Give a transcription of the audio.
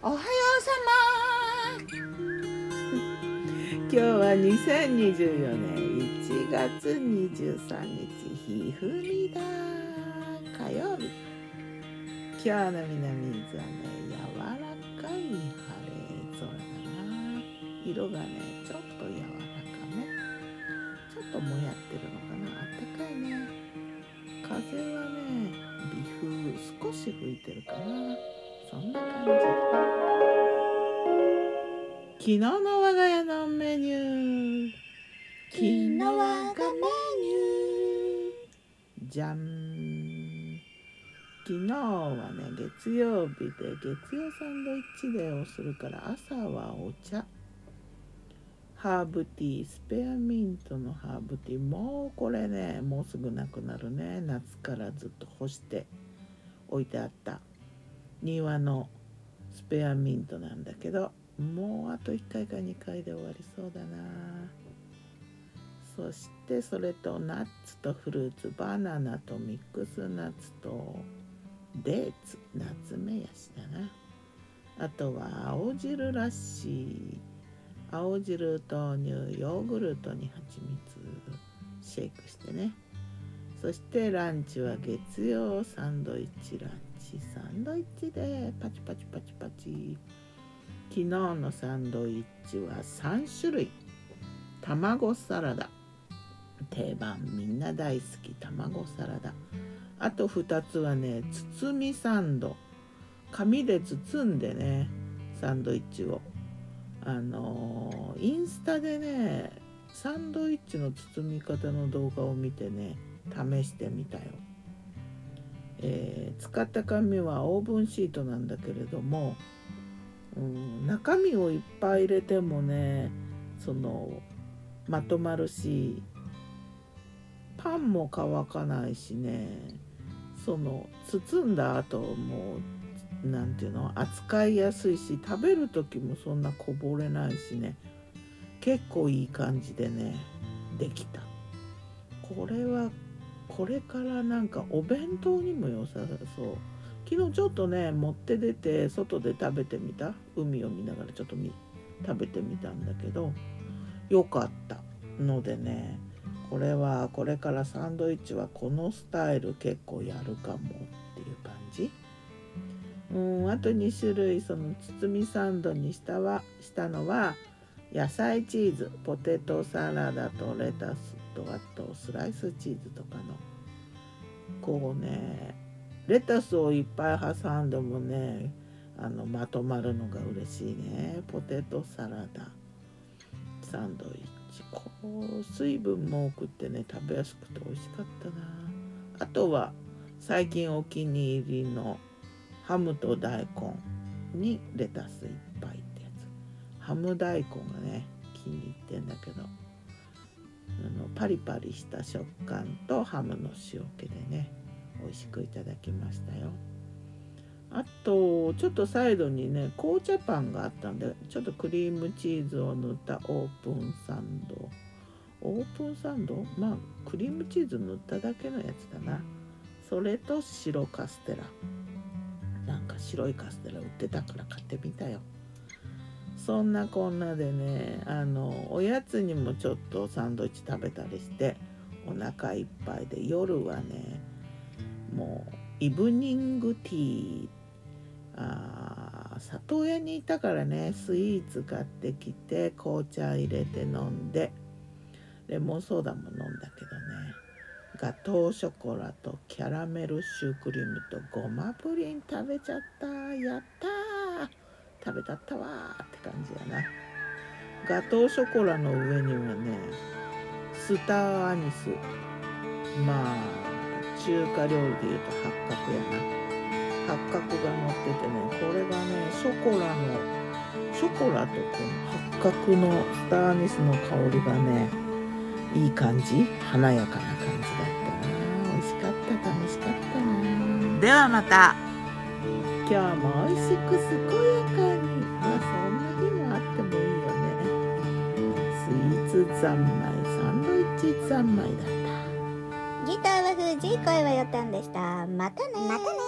おはようさま。今日は2024年1月23日ひふみだ。火曜日。今日の南伊豆はね柔らかい晴れ空だな色がねちょっと柔らかめ。ちょっともやってるのかな。あったかいね。風はね微風少し吹いてるかな。そんな感じ昨日の我が家のメニュー。昨日我がメニューじゃん昨日はね月曜日で月曜サンドイッチデーをするから朝はお茶。ハーブティースペアミントのハーブティーもうこれねもうすぐなくなるね。夏からずっと干して置いてあった。庭のスペアミントなんだけどもうあと1回か2回で終わりそうだな。そしてそれとナッツとフルーツバナナとミックスナッツとデーツナツメヤシだな。あとは青汁らしい青汁豆乳ヨーグルトに蜂蜜シェイクしてね。そしてランチは月曜サンドイッチランチ。サンドイッチでパチパチパチパチ。昨日のサンドイッチは3種類。卵サラダ。定番みんな大好き。卵サラダ。あと2つはね包みサンド。紙で包んでねサンドイッチを。あのインスタでねサンドイッチの包み方の動画を見てね試してみたよ、えー、使った紙はオーブンシートなんだけれども、うん、中身をいっぱい入れてもねそのまとまるしパンも乾かないしねその包んだ後も何ていうの扱いやすいし食べる時もそんなこぼれないしね結構いい感じでねできた。これはこれからなんかお弁当にも良さそう。昨日ちょっとね持って出て外で食べてみた。海を見ながらちょっと食べてみたんだけど。良かったのでねこれはこれからサンドイッチはこのスタイル結構やるかもっていう感じ。うんあと2種類その包みサンドにしたはしたのは野菜チーズポテトサラダとレタス。とあとスライスチーズとかの。こうねレタスをいっぱい挟んでもねあのまとまるのが嬉しいね。ポテトサラダ。サンドイッチ。こう水分も多くってね食べやすくて美味しかったな。あとは最近お気に入りのハムと大根にレタスいっぱいってやつ。ハム大根がね気に入ってんだけど。あのパリパリした食感とハムの塩気でね美味しくいただきましたよ。あとちょっとサイドにね紅茶パンがあったんでちょっとクリームチーズを塗ったオープンサンド。オープンサンド？まあクリームチーズ塗っただけのやつだな。それと白カステラ。なんか白いカステラ売ってたから買ってみたよ。そんなこんなでねあのおやつにもちょっとサンドイッチ食べたりしてお腹いっぱいで夜はねもうイブニングティーあ里親にいたからねスイーツ買ってきて紅茶入れて飲んでレモンソーダも飲んだけどねガトーショコラとキャラメルシュークリームとごまプリン食べちゃった。やった食べたったわって感じやな。ガトーショコラの上にはねスターアニス。まあ中華料理でいうと八角やな。八角が乗っててねこれがねショコラのショコラとこの八角のスターアニスの香りがねいい感じ。華やかな感じだったな。美味しかった楽しかったな。ではまた。今日も美味しく健やツ三昧サンドイッチ三昧だった。ギターは藤井声はよたんでした。またねまたね